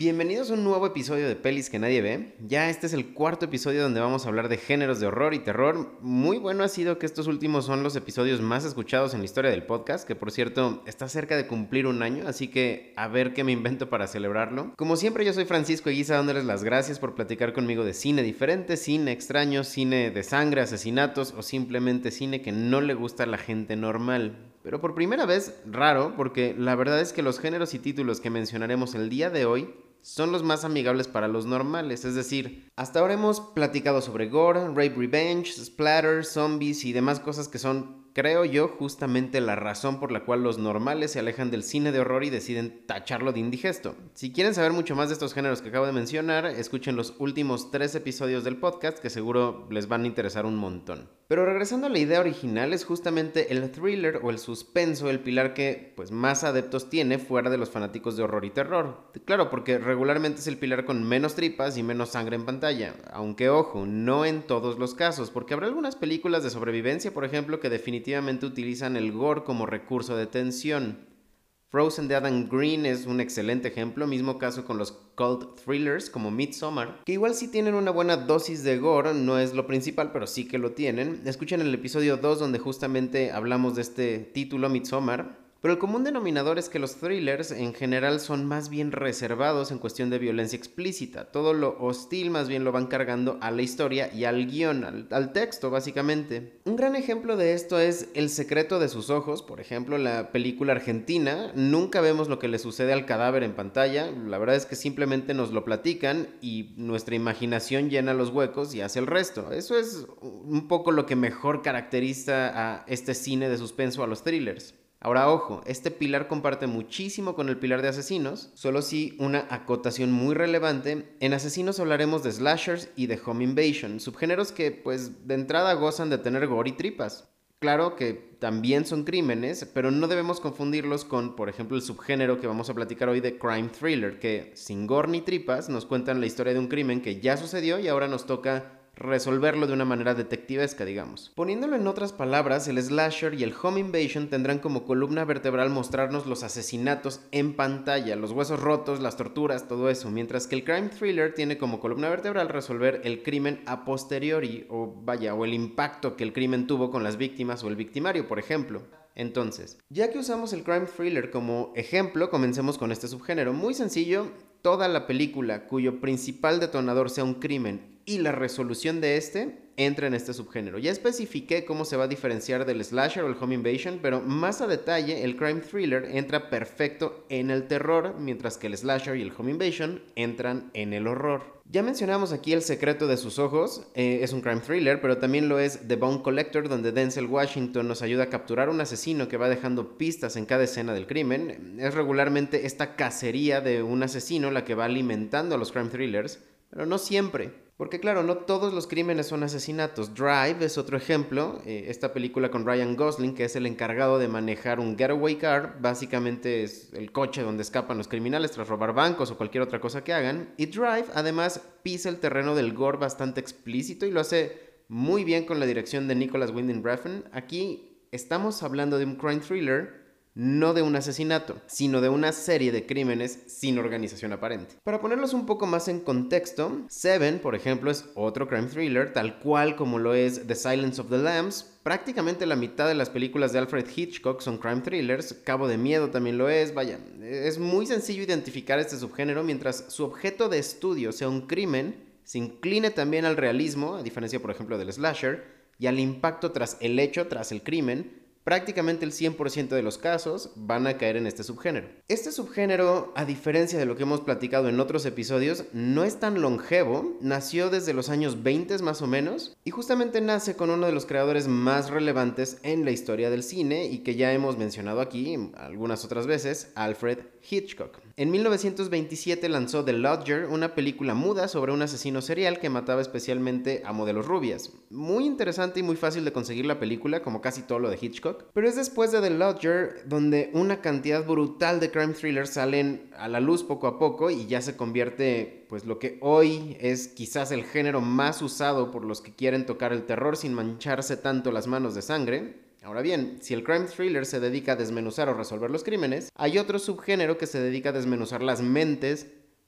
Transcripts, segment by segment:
Bienvenidos a un nuevo episodio de Pelis que nadie ve. Ya este es el cuarto episodio donde vamos a hablar de géneros de horror y terror. Muy bueno ha sido que estos últimos son los episodios más escuchados en la historia del podcast, que por cierto está cerca de cumplir un año, así que a ver qué me invento para celebrarlo. Como siempre yo soy Francisco Eguiza dándoles las gracias por platicar conmigo de cine diferente, cine extraño, cine de sangre, asesinatos o simplemente cine que no le gusta a la gente normal. Pero por primera vez, raro, porque la verdad es que los géneros y títulos que mencionaremos el día de hoy son los más amigables para los normales, es decir, hasta ahora hemos platicado sobre gore, rape revenge, splatter, zombies y demás cosas que son creo yo, justamente la razón por la cual los normales se alejan del cine de horror y deciden tacharlo de indigesto. Si quieren saber mucho más de estos géneros que acabo de mencionar, escuchen los últimos tres episodios del podcast que seguro les van a interesar un montón. Pero regresando a la idea original, es justamente el thriller o el suspenso el pilar que pues más adeptos tiene fuera de los fanáticos de horror y terror. Claro, porque regularmente es el pilar con menos tripas y menos sangre en pantalla, aunque ojo, no en todos los casos, porque habrá algunas películas de sobrevivencia, por ejemplo, que definitivamente definitivamente utilizan el gore como recurso de tensión. Frozen de Adam Green es un excelente ejemplo, mismo caso con los cult thrillers como Midsommar, que igual sí tienen una buena dosis de gore, no es lo principal, pero sí que lo tienen. Escuchen el episodio 2 donde justamente hablamos de este título Midsommar, pero el común denominador es que los thrillers en general son más bien reservados en cuestión de violencia explícita. Todo lo hostil más bien lo van cargando a la historia y al guion, al, texto básicamente. Un gran ejemplo de esto es El secreto de sus ojos, por ejemplo, la película argentina. Nunca vemos lo que le sucede al cadáver en pantalla. La verdad es que simplemente nos lo platican y nuestra imaginación llena los huecos y hace el resto. Eso es un poco lo que mejor caracteriza a este cine de suspenso, a los thrillers. Ahora, ojo, este pilar comparte muchísimo con el pilar de asesinos, solo si una acotación muy relevante. En asesinos hablaremos de slashers y de home invasion, subgéneros que pues de entrada gozan de tener gore y tripas. Claro que también son crímenes, pero no debemos confundirlos con, por ejemplo, el subgénero que vamos a platicar hoy de crime thriller, que sin gore ni tripas nos cuentan la historia de un crimen que ya sucedió y ahora nos toca resolverlo de una manera detectivesca, digamos. Poniéndolo en otras palabras, el slasher y el home invasion tendrán como columna vertebral mostrarnos los asesinatos en pantalla, los huesos rotos, las torturas, todo eso, mientras que el crime thriller tiene como columna vertebral resolver el crimen a posteriori, o vaya, o el impacto que el crimen tuvo con las víctimas o el victimario, por ejemplo. Entonces, ya que usamos el crime thriller como ejemplo, comencemos con este subgénero. Muy sencillo, toda la película cuyo principal detonador sea un crimen y la resolución de este entra en este subgénero. Ya especifiqué cómo se va a diferenciar del slasher o el home invasion, pero más a detalle el crime thriller entra perfecto en el terror, mientras que el slasher y el home invasion entran en el horror. Ya mencionamos aquí El secreto de sus ojos, eh, es un crime thriller, pero también lo es The Bone Collector, donde Denzel Washington nos ayuda a capturar un asesino que va dejando pistas en cada escena del crimen. Es regularmente esta cacería de un asesino la que va alimentando a los crime thrillers, pero no siempre. Porque claro, no todos los crímenes son asesinatos. Drive es otro ejemplo. Eh, esta película con Ryan Gosling, que es el encargado de manejar un getaway car, básicamente es el coche donde escapan los criminales tras robar bancos o cualquier otra cosa que hagan. Y Drive además pisa el terreno del gore bastante explícito y lo hace muy bien con la dirección de Nicholas Winding Refn. Aquí estamos hablando de un crime thriller no de un asesinato, sino de una serie de crímenes sin organización aparente. Para ponerlos un poco más en contexto, Seven, por ejemplo, es otro crime thriller, tal cual como lo es The Silence of the Lambs. Prácticamente la mitad de las películas de Alfred Hitchcock son crime thrillers, Cabo de Miedo también lo es, vaya, es muy sencillo identificar este subgénero mientras su objeto de estudio sea un crimen, se incline también al realismo, a diferencia por ejemplo del slasher, y al impacto tras el hecho, tras el crimen, prácticamente el 100% de los casos van a caer en este subgénero. Este subgénero, a diferencia de lo que hemos platicado en otros episodios, no es tan longevo, nació desde los años 20 más o menos, y justamente nace con uno de los creadores más relevantes en la historia del cine y que ya hemos mencionado aquí algunas otras veces, Alfred Hitchcock. En 1927 lanzó The Lodger, una película muda sobre un asesino serial que mataba especialmente a modelos rubias. Muy interesante y muy fácil de conseguir la película, como casi todo lo de Hitchcock. Pero es después de The Lodger donde una cantidad brutal de crime thrillers salen a la luz poco a poco y ya se convierte, pues lo que hoy es quizás el género más usado por los que quieren tocar el terror sin mancharse tanto las manos de sangre. Ahora bien, si el crime thriller se dedica a desmenuzar o resolver los crímenes, hay otro subgénero que se dedica a desmenuzar las mentes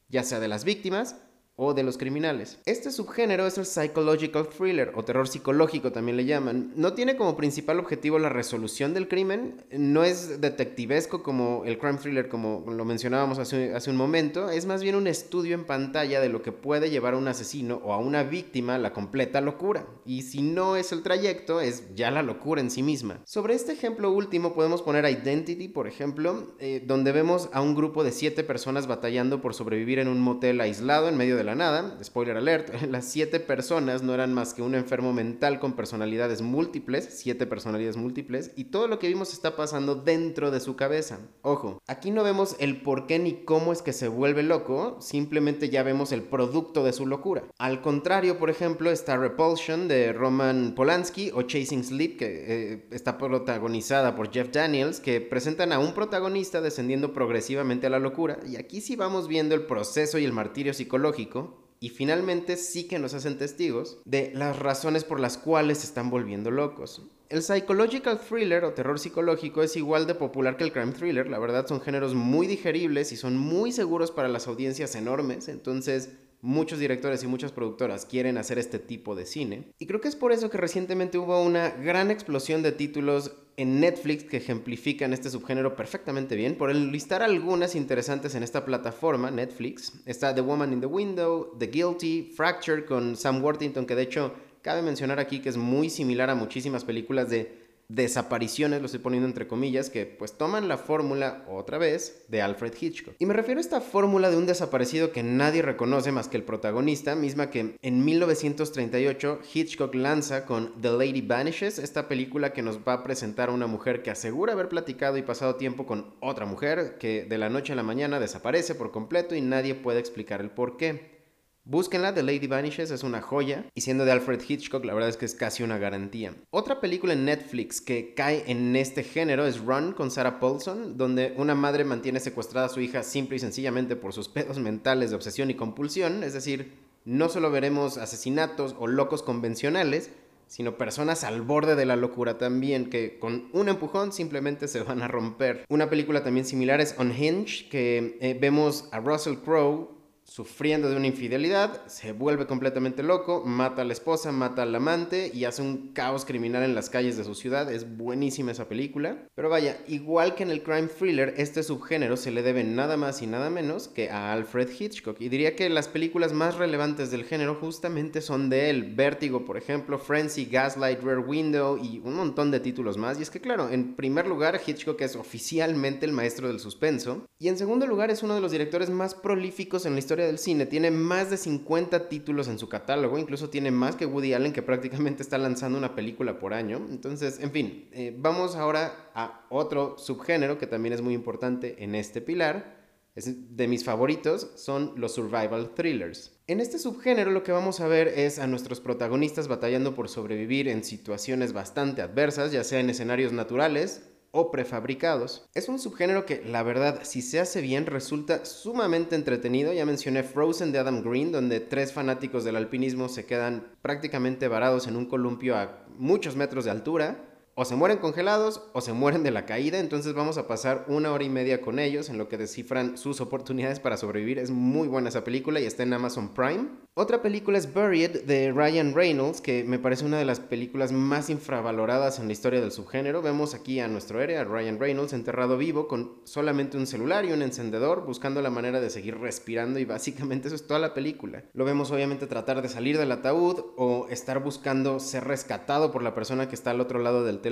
ya sea de las víctimas o de los criminales. Este subgénero es el psychological thriller o terror psicológico también le llaman. No tiene como principal objetivo la resolución del crimen, no es detectivesco como el crime thriller como lo mencionábamos hace, un momento, es más bien un estudio en pantalla de lo que puede llevar a un asesino o a una víctima la completa locura. Y si no es el trayecto, es ya la locura en sí misma. Sobre este ejemplo último podemos poner Identity, por ejemplo, eh, donde vemos a un grupo de siete personas batallando por sobrevivir en un motel aislado en medio de la nada, spoiler alert, las siete personas no eran más que un enfermo mental con personalidades múltiples, siete personalidades múltiples, y todo lo que vimos está pasando dentro de su cabeza. Ojo, aquí no vemos el por qué ni cómo es que se vuelve loco, simplemente ya vemos el producto de su locura. Al contrario, por ejemplo, está Repulsion de Roman Polanski o Chasing Sleep, que eh, está protagonizada por Jeff Daniels, que presentan a un protagonista descendiendo progresivamente a la locura, y aquí sí vamos viendo el proceso y el martirio psicológico y finalmente sí que nos hacen testigos de las razones por las cuales se están volviendo locos. El psychological thriller o terror psicológico es igual de popular que el crime thriller, la verdad son géneros muy digeribles y son muy seguros para las audiencias enormes, entonces muchos directores y muchas productoras quieren hacer este tipo de cine. Y creo que es por eso que recientemente hubo una gran explosión de títulos en Netflix que ejemplifican este subgénero perfectamente bien. Por enlistar algunas interesantes en esta plataforma, Netflix, está The Woman in the Window, The Guilty, Fracture con Sam Worthington, que de hecho cabe mencionar aquí que es muy similar a muchísimas películas de desapariciones, lo estoy poniendo entre comillas, que pues toman la fórmula otra vez de Alfred Hitchcock. Y me refiero a esta fórmula de un desaparecido que nadie reconoce más que el protagonista, misma que en 1938 Hitchcock lanza con The Lady Vanishes, esta película que nos va a presentar a una mujer que asegura haber platicado y pasado tiempo con otra mujer que de la noche a la mañana desaparece por completo y nadie puede explicar el por qué. Búsquenla, The Lady Vanishes es una joya y siendo de Alfred Hitchcock la verdad es que es casi una garantía. Otra película en Netflix que cae en este género es Run con Sarah Paulson, donde una madre mantiene secuestrada a su hija simple y sencillamente por sus pedos mentales de obsesión y compulsión, es decir, no solo veremos asesinatos o locos convencionales, sino personas al borde de la locura también, que con un empujón simplemente se van a romper. Una película también similar es Unhinged, que eh, vemos a Russell Crowe sufriendo de una infidelidad, se vuelve completamente loco, mata a la esposa, mata al amante y hace un caos criminal en las calles de su ciudad. Es buenísima esa película. Pero vaya, igual que en el crime thriller, este subgénero se le debe nada más y nada menos que a Alfred Hitchcock. Y diría que las películas más relevantes del género justamente son de él. Vértigo, por ejemplo, Frenzy, Gaslight, Rare Window y un montón de títulos más. Y es que claro, en primer lugar, Hitchcock es oficialmente el maestro del suspenso. Y en segundo lugar, es uno de los directores más prolíficos en la del cine. Tiene más de 50 títulos en su catálogo, incluso tiene más que Woody Allen, que prácticamente está lanzando una película por año. Entonces, en fin, eh, vamos ahora a otro subgénero que también es muy importante en este pilar. De mis favoritos son los survival thrillers. En este subgénero lo que vamos a ver es a nuestros protagonistas batallando por sobrevivir en situaciones bastante adversas, ya sea en escenarios naturales o prefabricados. Es un subgénero que, la verdad, si se hace bien, resulta sumamente entretenido. Ya mencioné Frozen de Adam Green, donde tres fanáticos del alpinismo se quedan prácticamente varados en un columpio a muchos metros de altura o se mueren congelados o se mueren de la caída, entonces vamos a pasar una hora y media con ellos en lo que descifran sus oportunidades para sobrevivir. Es muy buena esa película y está en Amazon Prime. Otra película es Buried de Ryan Reynolds, que me parece una de las películas más infravaloradas en la historia del subgénero. Vemos aquí a nuestro héroe, a Ryan Reynolds, enterrado vivo con solamente un celular y un encendedor, buscando la manera de seguir respirando y básicamente eso es toda la película. Lo vemos obviamente tratar de salir del ataúd o estar buscando ser rescatado por la persona que está al otro lado del teléfono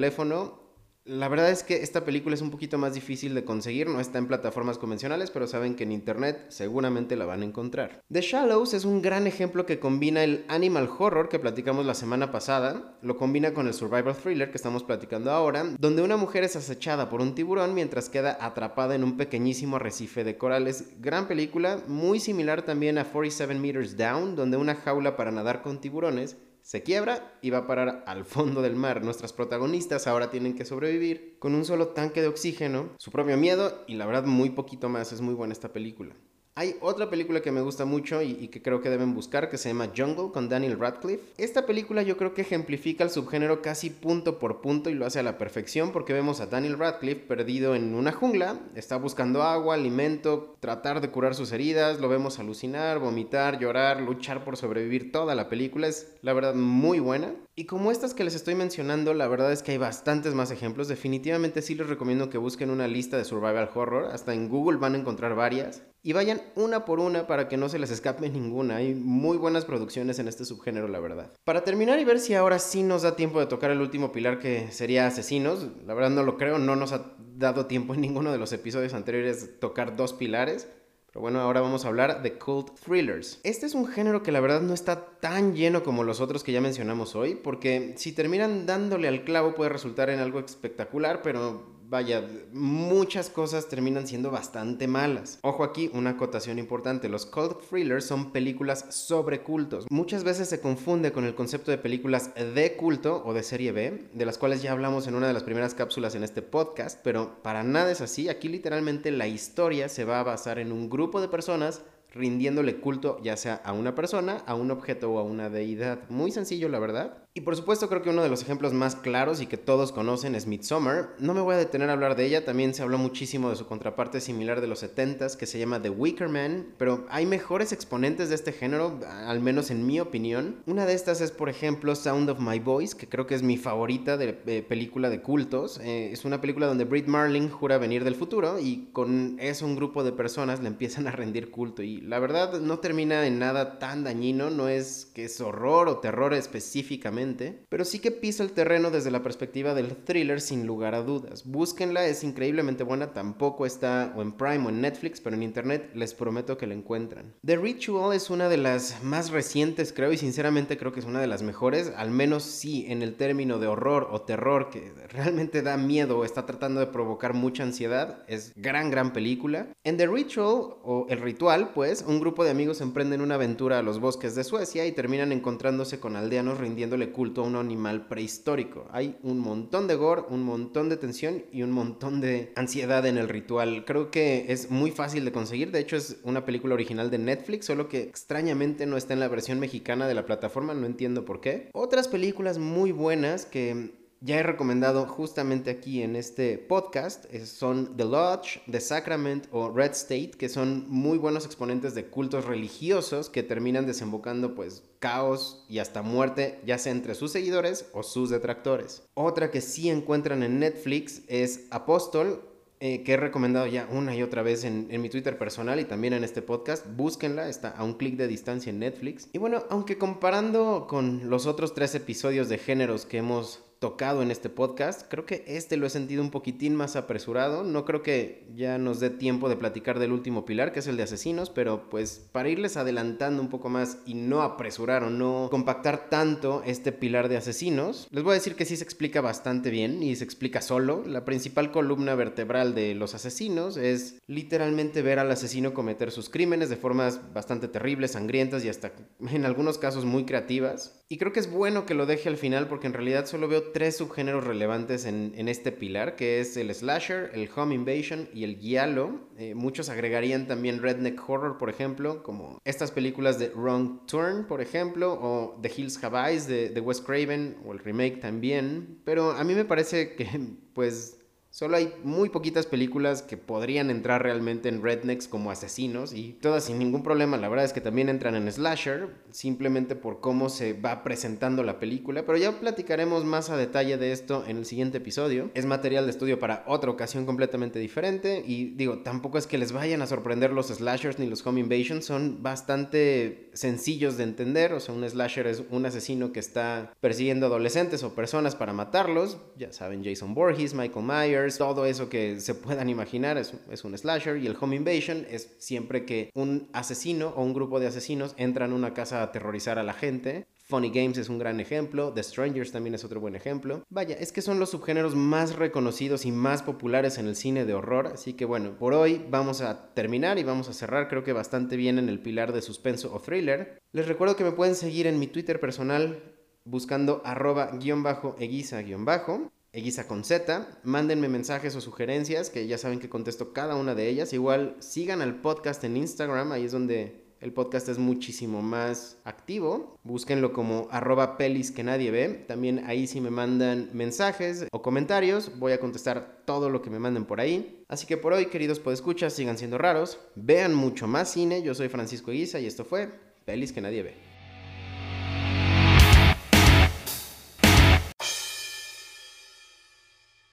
la verdad es que esta película es un poquito más difícil de conseguir, no está en plataformas convencionales, pero saben que en internet seguramente la van a encontrar. The Shallows es un gran ejemplo que combina el animal horror que platicamos la semana pasada, lo combina con el survival thriller que estamos platicando ahora, donde una mujer es acechada por un tiburón mientras queda atrapada en un pequeñísimo arrecife de corales. Gran película, muy similar también a 47 Meters Down, donde una jaula para nadar con tiburones se quiebra y va a parar al fondo del mar. Nuestras protagonistas ahora tienen que sobrevivir con un solo tanque de oxígeno, su propio miedo y la verdad muy poquito más. Es muy buena esta película. Hay otra película que me gusta mucho y, que creo que deben buscar que se llama Jungle con Daniel Radcliffe. Esta película yo creo que ejemplifica el subgénero casi punto por punto y lo hace a la perfección porque vemos a Daniel Radcliffe perdido en una jungla, está buscando agua, alimento, tratar de curar sus heridas, lo vemos alucinar, vomitar, llorar, luchar por sobrevivir toda la película. Es la verdad muy buena. Y como estas que les estoy mencionando, la verdad es que hay bastantes más ejemplos. Definitivamente sí les recomiendo que busquen una lista de survival horror. Hasta en Google van a encontrar varias. Y vayan una por una para que no se les escape ninguna. Hay muy buenas producciones en este subgénero, la verdad. Para terminar y ver si ahora sí nos da tiempo de tocar el último pilar que sería asesinos. La verdad no lo creo, no nos ha dado tiempo en ninguno de los episodios anteriores tocar dos pilares. Pero bueno, ahora vamos a hablar de cult thrillers. Este es un género que la verdad no está tan lleno como los otros que ya mencionamos hoy, porque si terminan dándole al clavo puede resultar en algo espectacular, pero vaya, muchas cosas terminan siendo bastante malas. Ojo aquí, una acotación importante, los cult thrillers son películas sobre cultos. Muchas veces se confunde con el concepto de películas de culto o de serie B, de las cuales ya hablamos en una de las primeras cápsulas en este podcast, pero para nada es así. Aquí literalmente la historia se va a basar en un grupo de personas rindiéndole culto ya sea a una persona, a un objeto o a una deidad. Muy sencillo, la verdad. Y por supuesto creo que uno de los ejemplos más claros y que todos conocen es Midsommar. No me voy a detener a hablar de ella, también se habló muchísimo de su contraparte similar de los 70s que se llama The Wicker Man, pero hay mejores exponentes de este género, al menos en mi opinión. Una de estas es por ejemplo Sound of My Voice, que creo que es mi favorita de, película de cultos. Eh, es una película donde Brit Marling jura venir del futuro y con eso un grupo de personas le empiezan a rendir culto y la verdad no termina en nada tan dañino, no es que es horror o terror específicamente pero sí que pisa el terreno desde la perspectiva del thriller sin lugar a dudas. Búsquenla, es increíblemente buena, tampoco está o en Prime o en Netflix, pero en internet les prometo que la encuentran. The Ritual es una de las más recientes, creo, y sinceramente creo que es una de las mejores, al menos sí en el término de horror o terror que realmente da miedo o está tratando de provocar mucha ansiedad. Es gran, gran película. En The Ritual o El Ritual, pues, un grupo de amigos emprenden una aventura a los bosques de Suecia y terminan encontrándose con aldeanos rindiéndole culto a un animal prehistórico. Hay un montón de gore, un montón de tensión y un montón de ansiedad en el ritual. Creo que es muy fácil de conseguir. De hecho, es una película original de Netflix, solo que extrañamente no está en la versión mexicana de la plataforma. No entiendo por qué. Otras películas muy buenas que ya he recomendado justamente aquí en este podcast son The Lodge, The Sacrament o Red State, que son muy buenos exponentes de cultos religiosos que terminan desembocando pues caos y hasta muerte, ya sea entre sus seguidores o sus detractores. Otra que sí encuentran en Netflix es Apóstol, eh, que he recomendado ya una y otra vez en, en, mi Twitter personal y también en este podcast. Búsquenla, está a un clic de distancia en Netflix. Y bueno, aunque comparando con los otros tres episodios de géneros que hemos tocado en este podcast. Creo que este lo he sentido un poquitín más apresurado. No creo que ya nos dé tiempo de platicar del último pilar, que es el de asesinos, pero pues para irles adelantando un poco más y no apresurar o no compactar tanto este pilar de asesinos, les voy a decir que sí se explica bastante bien y se explica solo. La principal columna vertebral de los asesinos es literalmente ver al asesino cometer sus crímenes de formas bastante terribles, sangrientas y hasta en algunos casos muy creativas. Y creo que es bueno que lo deje al final porque en realidad solo veo tres subgéneros relevantes en, este pilar, que es el slasher, el home invasion y el giallo. Eh, muchos agregarían también redneck horror, por ejemplo, como estas películas de Wrong Turn, por ejemplo, o The Hills Have Eyes de, de Wes Craven, o el remake también. Pero a mí me parece que, pues, Solo hay muy poquitas películas que podrían entrar realmente en rednecks como asesinos y todas sin ningún problema. La verdad es que también entran en slasher, simplemente por cómo se va presentando la película. Pero ya platicaremos más a detalle de esto en el siguiente episodio. Es material de estudio para otra ocasión completamente diferente. Y digo, tampoco es que les vayan a sorprender los slashers ni los home invasions. Son bastante sencillos de entender. O sea, un slasher es un asesino que está persiguiendo adolescentes o personas para matarlos. Ya saben, Jason Voorhees, Michael Myers todo eso que se puedan imaginar es, un slasher y el home invasion es siempre que un asesino o un grupo de asesinos entran a una casa a aterrorizar a la gente. Funny Games es un gran ejemplo, The Strangers también es otro buen ejemplo. Vaya, es que son los subgéneros más reconocidos y más populares en el cine de horror, así que bueno, por hoy vamos a terminar y vamos a cerrar creo que bastante bien en el pilar de suspenso o thriller. Les recuerdo que me pueden seguir en mi Twitter personal buscando arroba guion bajo eguiza guion bajo Eguiza con Z. Mándenme mensajes o sugerencias, que ya saben que contesto cada una de ellas. Igual sigan al podcast en Instagram, ahí es donde el podcast es muchísimo más activo. Búsquenlo como arroba pelis que nadie ve. También ahí si me mandan mensajes o comentarios, voy a contestar todo lo que me manden por ahí. Así que por hoy, queridos podescuchas, sigan siendo raros. Vean mucho más cine. Yo soy Francisco Eguiza y esto fue Pelis que nadie ve.